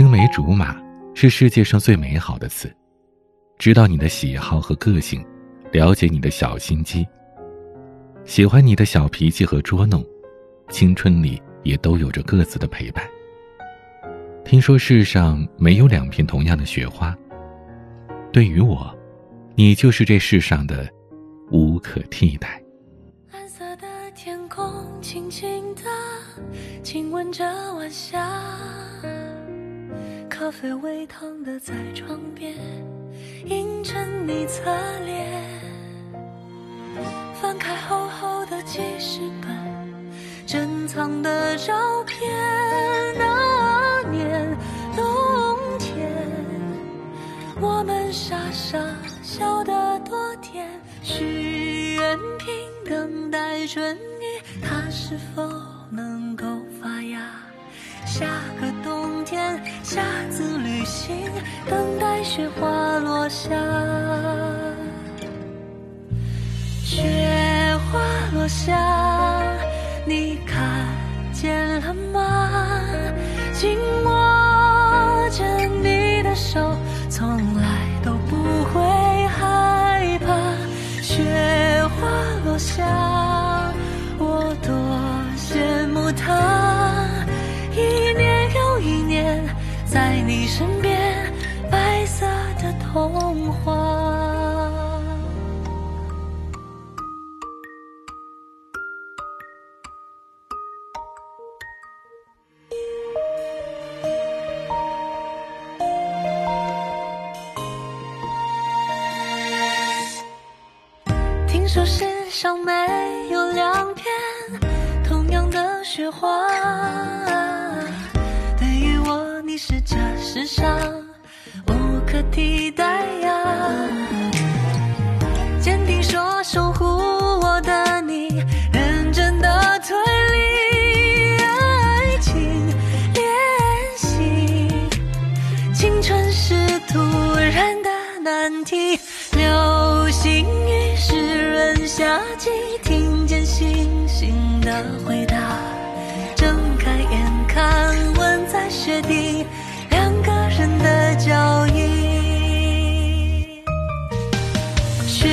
青梅竹马是世界上最美好的词，知道你的喜好和个性，了解你的小心机，喜欢你的小脾气和捉弄，青春里也都有着各自的陪伴。听说世上没有两片同样的雪花。对于我，你就是这世上的无可替代。蓝色的天空，轻轻的亲吻着晚霞，咖啡微烫的在床边映衬你侧脸，翻开厚厚的记事本，珍藏的照片。那年冬天，我们傻傻笑得多甜，许愿瓶等待春雨，它是否能够静，等待雪花落下。雪花落下，你看见了吗？紧握着你的手，从来说世上没有两片同样的雪花，对于我你是这世上无可替代呀。坚定说守护我的你，认真的推理爱情练习。青春是突然的难题，夏季，听见星星的回答，睁开眼看吻在雪地，两个人的脚印。雪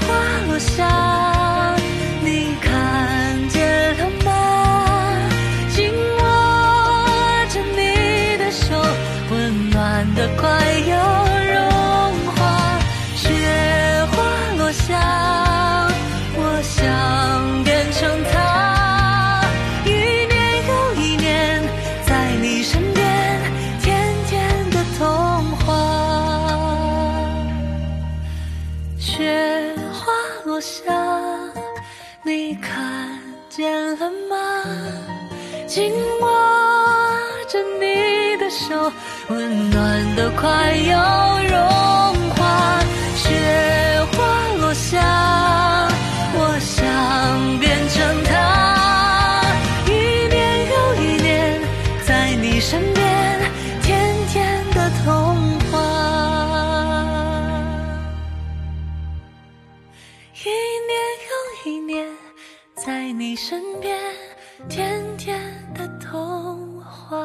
花落下，你看见了吗？紧握着你的手，温暖的快下，你看见了吗？紧握着你的手，温暖的快要融化。雪花落下，我想变成她，一年又一年，在你身边，一年又一年，在你身边，甜甜的童话。